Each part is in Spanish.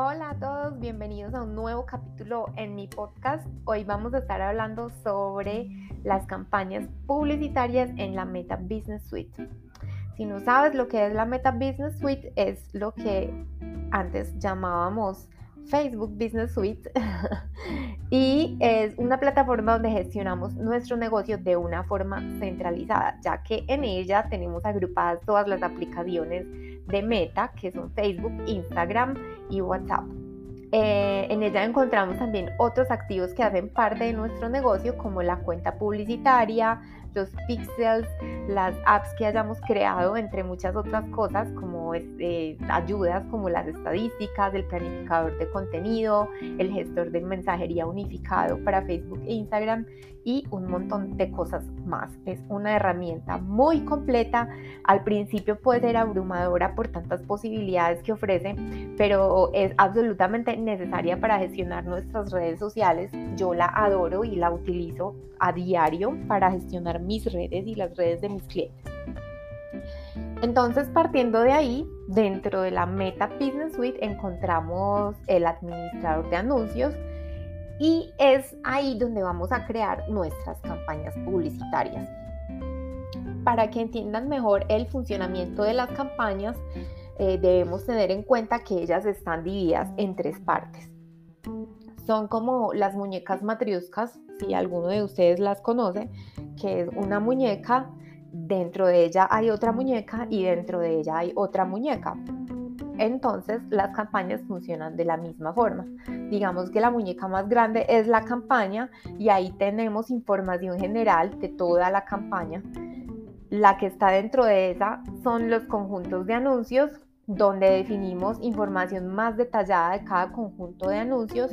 Hola a todos, bienvenidos a un nuevo capítulo en mi podcast. Hoy vamos a estar hablando sobre las campañas publicitarias en la Meta Business Suite. Si no sabes lo que es la Meta Business Suite, es lo que antes llamábamos Facebook Business Suite y es una plataforma donde gestionamos nuestro negocio de una forma centralizada, ya que en ella tenemos agrupadas todas las aplicaciones de Meta, que son Facebook, Instagram y WhatsApp. Eh, en ella encontramos también otros activos que hacen parte de nuestro negocio, como la cuenta publicitaria, los pixels, las apps que hayamos creado, entre muchas otras cosas, como este, ayudas como las estadísticas, el planificador de contenido, el gestor de mensajería unificado para Facebook e Instagram y un montón de cosas más. Es una herramienta muy completa. Al principio puede ser abrumadora por tantas posibilidades que ofrece, pero es absolutamente necesaria para gestionar nuestras redes sociales. Yo la adoro y la utilizo a diario para gestionar mis redes y las redes de mis clientes. Entonces, partiendo de ahí, dentro de la Meta Business Suite encontramos el administrador de anuncios y es ahí donde vamos a crear nuestras campañas publicitarias. Para que entiendan mejor el funcionamiento de las campañas, eh, debemos tener en cuenta que ellas están divididas en tres partes. Son como las muñecas matriuscas, si alguno de ustedes las conoce, que es una muñeca, dentro de ella hay otra muñeca y dentro de ella hay otra muñeca. Entonces las campañas funcionan de la misma forma. Digamos que la muñeca más grande es la campaña y ahí tenemos información general de toda la campaña. La que está dentro de esa son los conjuntos de anuncios donde definimos información más detallada de cada conjunto de anuncios.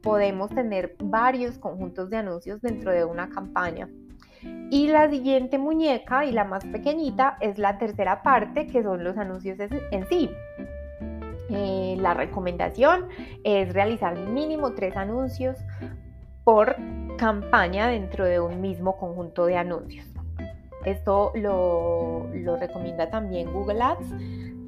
Podemos tener varios conjuntos de anuncios dentro de una campaña. Y la siguiente muñeca y la más pequeñita es la tercera parte, que son los anuncios en sí. Eh, la recomendación es realizar mínimo tres anuncios por campaña dentro de un mismo conjunto de anuncios. Esto lo, lo, recomienda también Google Ads,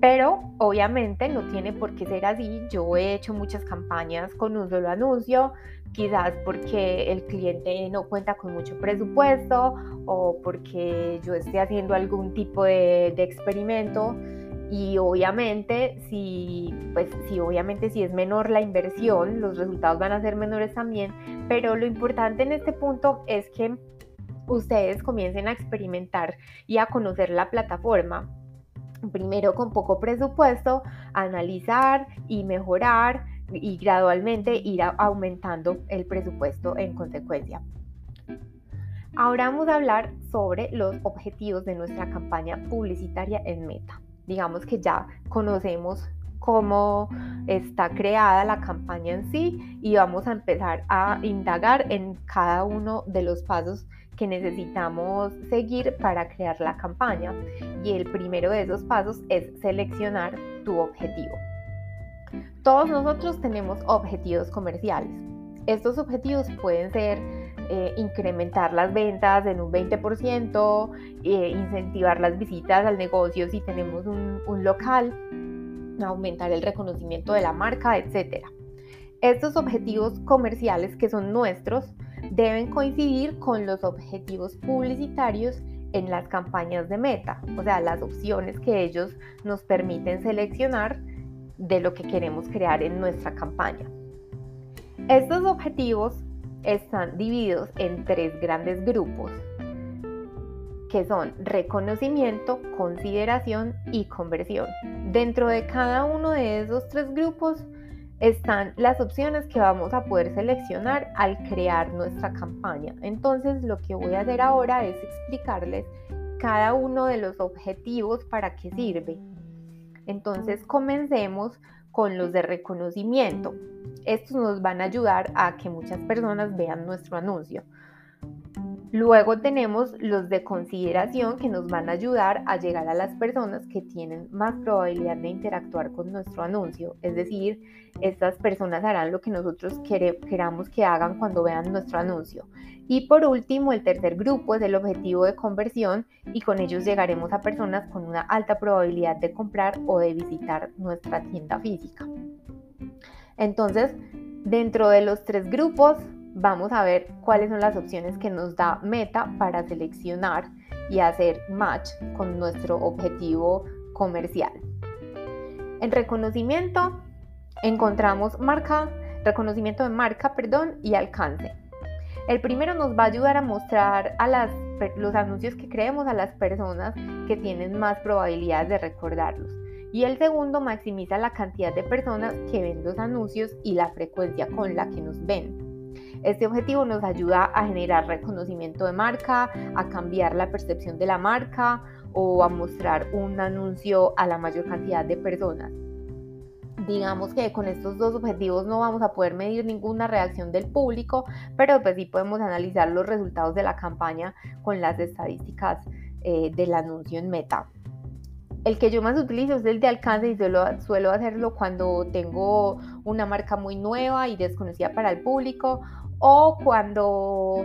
pero obviamente no tiene por qué ser así. Yo he hecho muchas campañas con un solo anuncio, quizás porque el cliente no cuenta con mucho presupuesto o porque yo esté haciendo algún tipo de, de experimento y obviamente si pues si obviamente si es menor la inversión los resultados van a ser menores también pero lo importante en este punto es que ustedes comiencen a experimentar y a conocer la plataforma. Primero con poco presupuesto analizar y mejorar y gradualmente ir aumentando el presupuesto en consecuencia Ahora vamos a hablar sobre los objetivos de nuestra campaña publicitaria en Meta digamos que ya conocemos cómo está creada la campaña en sí y vamos a empezar a indagar en cada uno de los pasos que necesitamos seguir para crear la campaña. Y el primero de esos pasos es seleccionar tu objetivo. Todos nosotros tenemos objetivos comerciales. Estos objetivos pueden ser eh, incrementar las ventas en un 20%, eh, incentivar las visitas al negocio si tenemos un, un local, aumentar el reconocimiento de la marca, etc. Estos objetivos comerciales que son nuestros deben coincidir con los objetivos publicitarios en las campañas de meta, o sea, las opciones que ellos nos permiten seleccionar de lo que queremos crear en nuestra campaña. Estos objetivos están divididos en tres grandes grupos, que son reconocimiento, consideración y conversión. Dentro de cada uno de esos tres grupos están las opciones que vamos a poder seleccionar al crear nuestra campaña. Entonces lo que voy a hacer ahora es explicarles cada uno de los objetivos para qué sirve. Entonces comencemos con los de reconocimiento. Estos nos van a ayudar a que muchas personas vean nuestro anuncio. Luego tenemos los de consideración que nos van a ayudar a llegar a las personas que tienen más probabilidad de interactuar con nuestro anuncio. Es decir, estas personas harán lo que nosotros queramos que hagan cuando vean nuestro anuncio. Y por último, el tercer grupo es el objetivo de conversión y con ellos llegaremos a personas con una alta probabilidad de comprar o de visitar nuestra tienda física. Entonces, dentro de los tres grupos, vamos a ver cuáles son las opciones que nos da Meta para seleccionar y hacer match con nuestro objetivo comercial. En reconocimiento encontramos marca, reconocimiento de marca, perdón, y alcance. El primero nos va a ayudar a mostrar a las, los anuncios que creemos a las personas que tienen más probabilidades de recordarlos. Y el segundo maximiza la cantidad de personas que ven los anuncios y la frecuencia con la que nos ven. Este objetivo nos ayuda a generar reconocimiento de marca, a cambiar la percepción de la marca o a mostrar un anuncio a la mayor cantidad de personas. Digamos que con estos dos objetivos no vamos a poder medir ninguna reacción del público, pero pues sí podemos analizar los resultados de la campaña con las estadísticas eh, del anuncio en meta. El que yo más utilizo es el de alcance y suelo, suelo hacerlo cuando tengo una marca muy nueva y desconocida para el público o cuando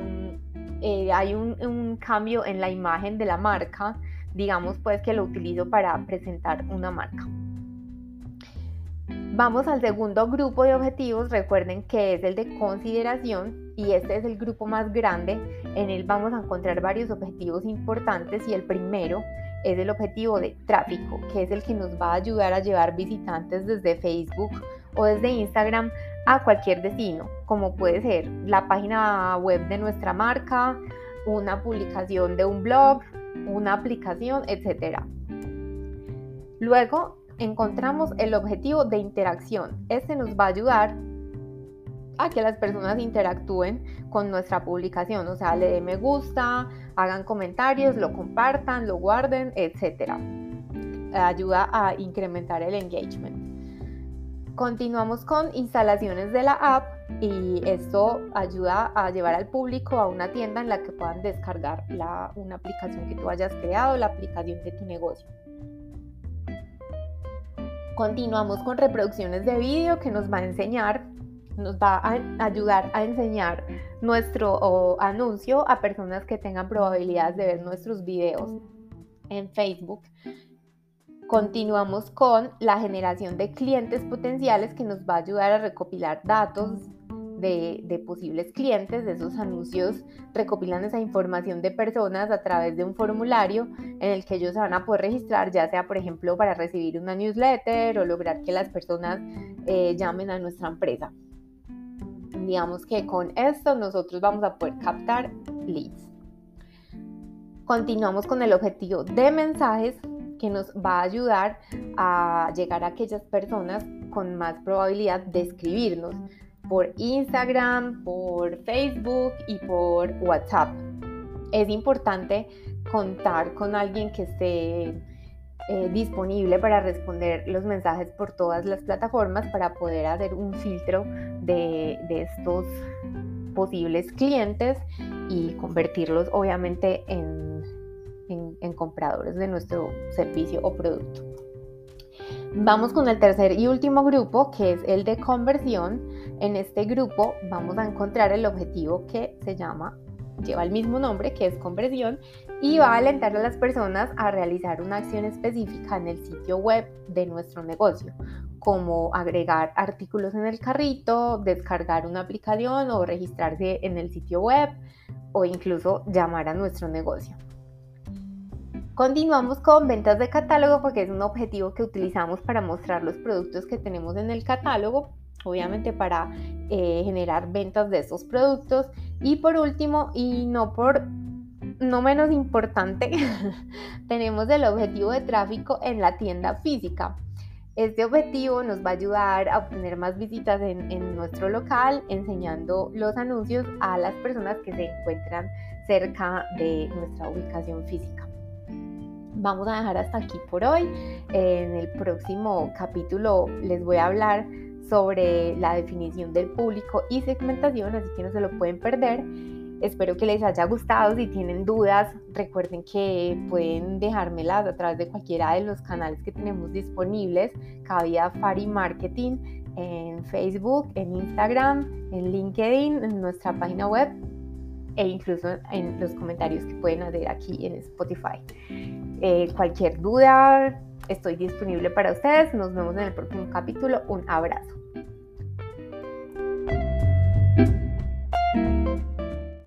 eh, hay un, cambio en la imagen de la marca, digamos pues que lo utilizo para presentar una marca. Vamos al segundo grupo de objetivos, recuerden que es el de consideración y este es el grupo más grande, en él vamos a encontrar varios objetivos importantes y el primero es el objetivo de tráfico, que es el que nos va a ayudar a llevar visitantes desde Facebook o desde Instagram a cualquier destino, como puede ser la página web de nuestra marca, una publicación de un blog, una aplicación, etc. Luego encontramos el objetivo de interacción. Este nos va a ayudar a que las personas interactúen con nuestra publicación, o sea, le den me gusta, hagan comentarios, lo compartan, lo guarden, etc. Ayuda a incrementar el engagement. Continuamos con instalaciones de la app y esto ayuda a llevar al público a una tienda en la que puedan descargar una aplicación que tú hayas creado, la aplicación de tu negocio. Continuamos con reproducciones de vídeo que nos va a enseñar, nos va a ayudar a enseñar nuestro anuncio a personas que tengan probabilidades de ver nuestros videos en Facebook Continuamos con la generación de clientes potenciales que nos va a ayudar a recopilar datos de, posibles clientes, de esos anuncios, recopilan esa información de personas a través de un formulario en el que ellos se van a poder registrar, ya sea por ejemplo para recibir una newsletter o lograr que las personas eh, llamen a nuestra empresa. Digamos que con esto nosotros vamos a poder captar leads. Continuamos con el objetivo de mensajes que nos va a ayudar a llegar a aquellas personas con más probabilidad de escribirnos por Instagram, por Facebook y por WhatsApp. Es importante contar con alguien que esté eh, disponible para responder los mensajes por todas las plataformas para poder hacer un filtro de, estos posibles clientes y convertirlos obviamente en en, compradores de nuestro servicio o producto. Vamos con el tercer y último grupo, que es el de conversión. En este grupo vamos a encontrar el objetivo que se llama, lleva el mismo nombre, que es conversión, y va a alentar a las personas a realizar una acción específica en el sitio web de nuestro negocio, como agregar artículos en el carrito, descargar una aplicación o registrarse en el sitio web o incluso llamar a nuestro negocio. Continuamos con ventas de catálogo porque es un objetivo que utilizamos para mostrar los productos que tenemos en el catálogo, obviamente para eh, generar ventas de esos productos. Y por último, y no por no menos importante, tenemos el objetivo de tráfico en la tienda física. Este objetivo nos va a ayudar a obtener más visitas en, en, nuestro local, enseñando los anuncios a las personas que se encuentran cerca de nuestra ubicación física vamos a dejar hasta aquí por hoy. En el próximo capítulo les voy a hablar sobre la definición del público y segmentación, así que no se lo pueden perder. Espero que les haya gustado. Si tienen dudas, recuerden que pueden dejármelas a través de cualquiera de los canales que tenemos disponibles. Cabida Fari Marketing en Facebook, en Instagram, en LinkedIn, en nuestra página web e incluso en los comentarios que pueden hacer aquí en Spotify. Eh, cualquier duda, estoy disponible para ustedes. Nos vemos en el próximo capítulo. Un abrazo.